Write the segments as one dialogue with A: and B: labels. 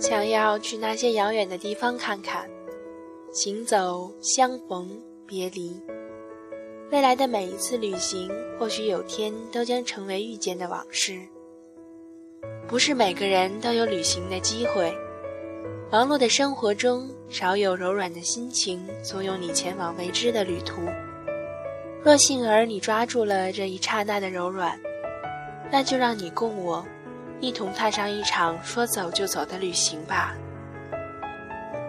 A: 想要去那些遥远的地方看看，行走、相逢、别离。未来的每一次旅行，或许有天都将成为遇见的往事。不是每个人都有旅行的机会，忙碌的生活中少有柔软的心情怂恿你前往未知的旅途。若幸而你抓住了这一刹那的柔软，那就让你共我一同踏上一场说走就走的旅行吧。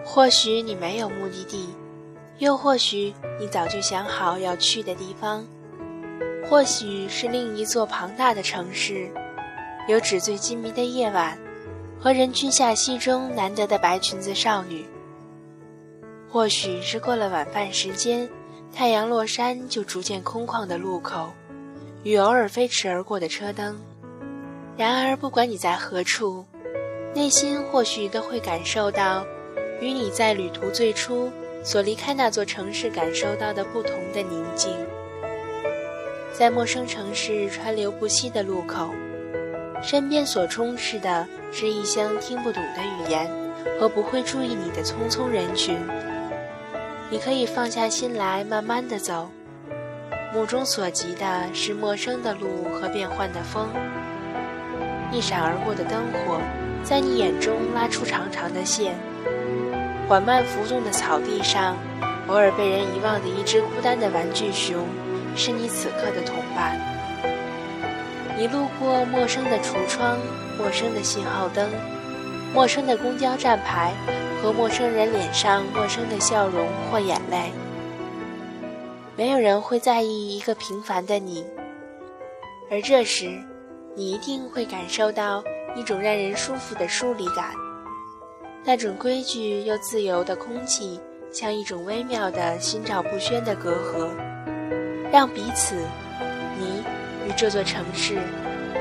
A: 或许你没有目的地。又或许你早就想好要去的地方，或许是另一座庞大的城市，有纸醉金迷的夜晚，和人群下戏中难得的白裙子少女。或许是过了晚饭时间，太阳落山就逐渐空旷的路口，与偶尔飞驰而过的车灯。然而，不管你在何处，内心或许都会感受到，与你在旅途最初。所离开那座城市感受到的不同的宁静，在陌生城市川流不息的路口，身边所充斥的是异乡听不懂的语言和不会注意你的匆匆人群。你可以放下心来，慢慢的走，目中所及的是陌生的路和变幻的风。一闪而过的灯火，在你眼中拉出长长的线。缓慢浮动的草地上，偶尔被人遗忘的一只孤单的玩具熊，是你此刻的同伴。你路过陌生的橱窗、陌生的信号灯、陌生的公交站牌和陌生人脸上陌生的笑容或眼泪。没有人会在意一个平凡的你，而这时，你一定会感受到一种让人舒服的疏离感。那种规矩又自由的空气，像一种微妙的心照不宣的隔阂，让彼此，你与这座城市，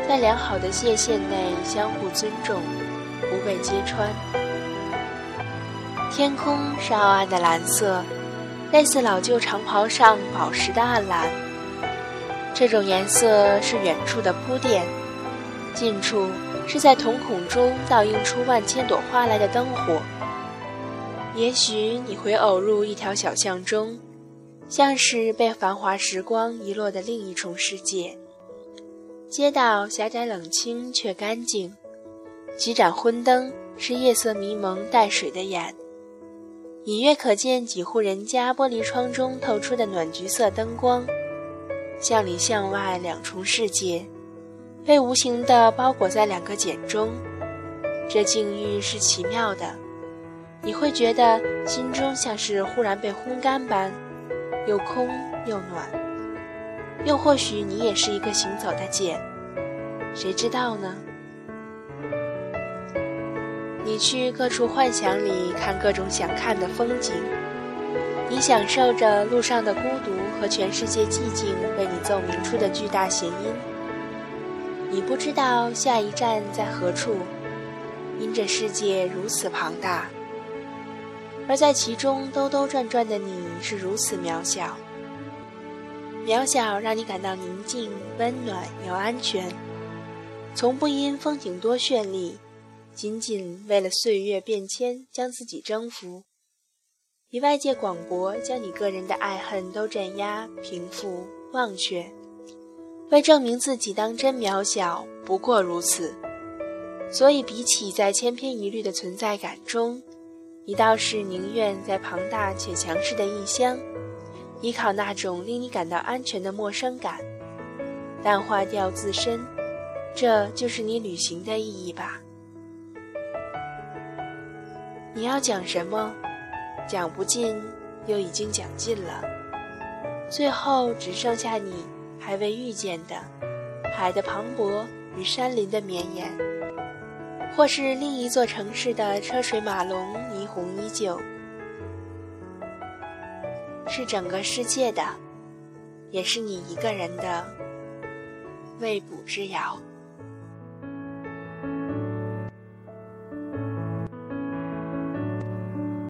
A: 在良好的界限内相互尊重，不被揭穿。天空是傲岸的蓝色，类似老旧长袍上宝石的暗蓝。这种颜色是远处的铺垫，近处。是在瞳孔中倒映出万千朵花来的灯火。也许你会偶入一条小巷中，像是被繁华时光遗落的另一重世界。街道狭窄冷清却干净，几盏昏灯是夜色迷蒙带水的眼，隐约可见几户人家玻璃窗中透出的暖橘色灯光。巷里巷外两重世界。被无形的包裹在两个茧中，这境遇是奇妙的。你会觉得心中像是忽然被烘干般，又空又暖。又或许你也是一个行走的茧，谁知道呢？你去各处幻想里看各种想看的风景，你享受着路上的孤独和全世界寂静为你奏鸣出的巨大弦音。你不知道下一站在何处，因这世界如此庞大，而在其中兜兜转转的你是如此渺小。渺小让你感到宁静、温暖又安全，从不因风景多绚丽，仅仅为了岁月变迁将自己征服，以外界广博将你个人的爱恨都镇压、平复、忘却。为证明自己当真渺小，不过如此。所以，比起在千篇一律的存在感中，你倒是宁愿在庞大且强势的异乡，依靠那种令你感到安全的陌生感，淡化掉自身。这就是你旅行的意义吧？你要讲什么？讲不尽，又已经讲尽了，最后只剩下你。还未遇见的海的磅礴与山林的绵延，或是另一座城市的车水马龙、霓虹依旧，是整个世界的，也是你一个人的未卜之遥。